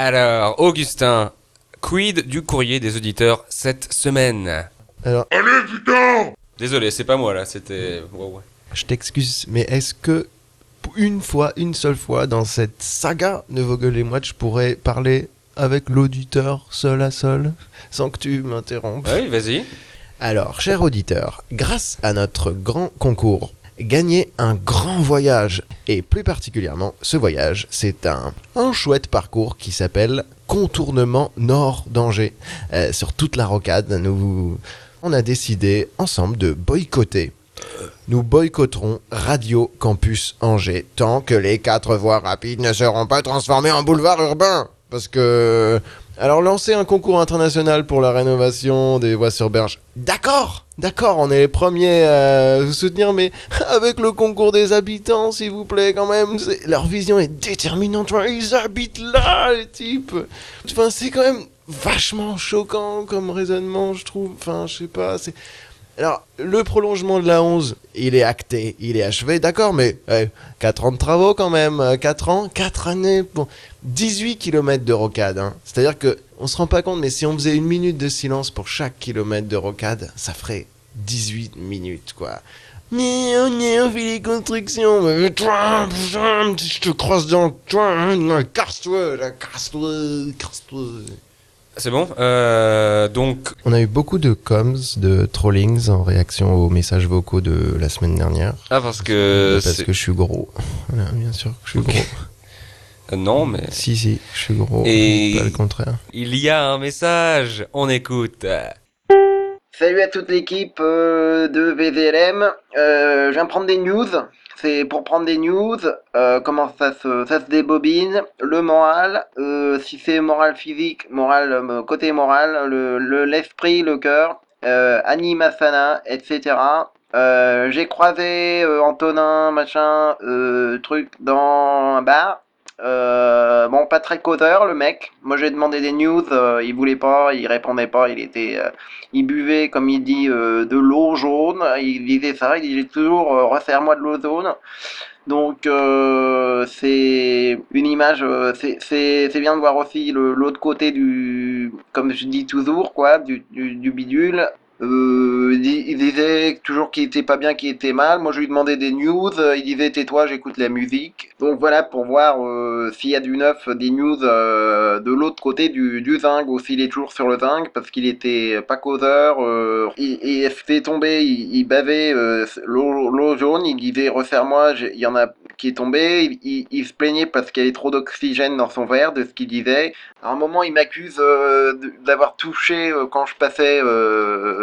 Alors, Augustin, quid du courrier des auditeurs cette semaine Alors, Allez, putain Désolé, c'est pas moi là, c'était. Ouais, ouais. je t'excuse, mais est-ce que une fois, une seule fois dans cette saga de Vogel et moi, je pourrais parler avec l'auditeur seul à seul, sans que tu m'interrompes? Oui, vas-y. Alors, cher auditeur, grâce à notre grand concours, gagnez un grand voyage. Et plus particulièrement, ce voyage, c'est un, un chouette parcours qui s'appelle Contournement Nord d'Angers. Euh, sur toute la rocade, nous, on a décidé ensemble de boycotter. Nous boycotterons Radio Campus Angers tant que les quatre voies rapides ne seront pas transformées en boulevard urbain. Parce que... Alors lancer un concours international pour la rénovation des voies sur berge. D'accord, d'accord, on est les premiers à vous soutenir, mais avec le concours des habitants, s'il vous plaît, quand même. Leur vision est déterminante. Ils habitent là, les types. Enfin, c'est quand même vachement choquant comme raisonnement, je trouve. Enfin, je sais pas, c'est... Alors, le prolongement de la 11, il est acté, il est achevé, d'accord, mais 4 ans de travaux quand même, 4 ans, 4 années pour 18 km de rocade. Hein. C'est-à-dire que on se rend pas compte, mais si on faisait une minute de silence pour chaque kilomètre de rocade, ça ferait 18 minutes, quoi. Mais on est fait les constructions, mais toi, je te croise dans toi, hein, casse-toi, casse-toi, casse-toi. C'est bon euh, Donc, On a eu beaucoup de coms, de trollings en réaction aux messages vocaux de la semaine dernière. ah, parce que. Parce c'est- que je suis gros. Voilà, bien sûr que je suis gros. Euh, Non, mais. Si, si, je suis gros. Et- Pas le contraire. Il y a un message, on écoute. Salut à toute l'équipe euh, de VZLM. Euh, je viens prendre des news. C'est pour prendre des news, euh, comment ça se, débobine, le moral, si c'est moral physique, moral côté moral, le le- l'esprit, le, cœur, animasana, etc. J'ai croisé Antonin, machin, truc dans un bar. Euh, bon, pas très causeur le mec. Moi j'ai demandé des news, euh, il voulait pas, il répondait pas, il était euh, il buvait, comme il dit, de l'eau jaune. Il disait ça, il disait toujours resserre-moi de jaune. Donc c'est une image, c'est bien de voir aussi l'autre côté du, comme je dis toujours, quoi, du bidule. Euh, il di- il disait toujours qu'il était pas bien, qu'il était mal. Moi, je lui demandais des news. Il disait tais-toi, j'écoute la musique. Donc voilà pour voir euh, s'il y a du neuf, des news euh, de l'autre côté du, du zinc ou s'il est toujours sur le zinc parce qu'il était pas causeur. Il, il fait tomber, il, bavait l'eau jaune. Il disait resserre-moi, il y en a qui est tombé. Il, il- se plaignait parce qu'il y avait trop d'oxygène dans son verre, de ce qu'il disait. À un moment, il m'accuse d'avoir touché quand je passais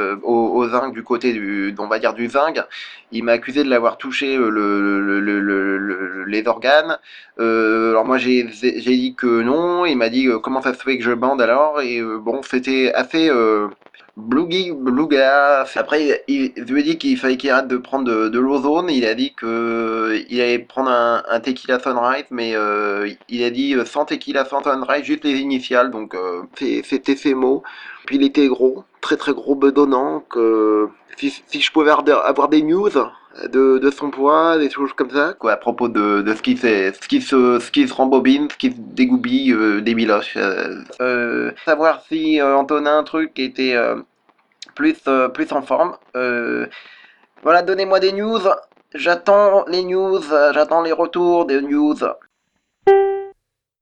euh, au, au zinc du côté du, on va dire du zinc. Il m'a accusé de l'avoir touché euh, le, le- le- le- le- les organes. Euh, alors moi j'ai dit que non. Il m'a dit comment ça se fait que je bande alors? Et bon c'était assez Bluegi, Bluga. Après, il, je lui ai dit qu'il fallait qu'il arrête de prendre de, l'ozone. Il a dit que il allait prendre un, tequila sunrise, mais il a dit sans tequila sans sunrise, juste les initiales. Donc euh, c'était ses mots. Puis il était gros, très très gros bedonnant. Que si, si je pouvais avoir des news de, de son poids, des choses comme ça, quoi, à propos de, de ce qui se, ce qui se, ce qui se rembobine, ce qui se dégoubille, euh, des biloches. Euh, euh, savoir si Antonin truc était plus, plus en forme. Voilà, donnez-moi des news. J'attends les news, j'attends les retours des news.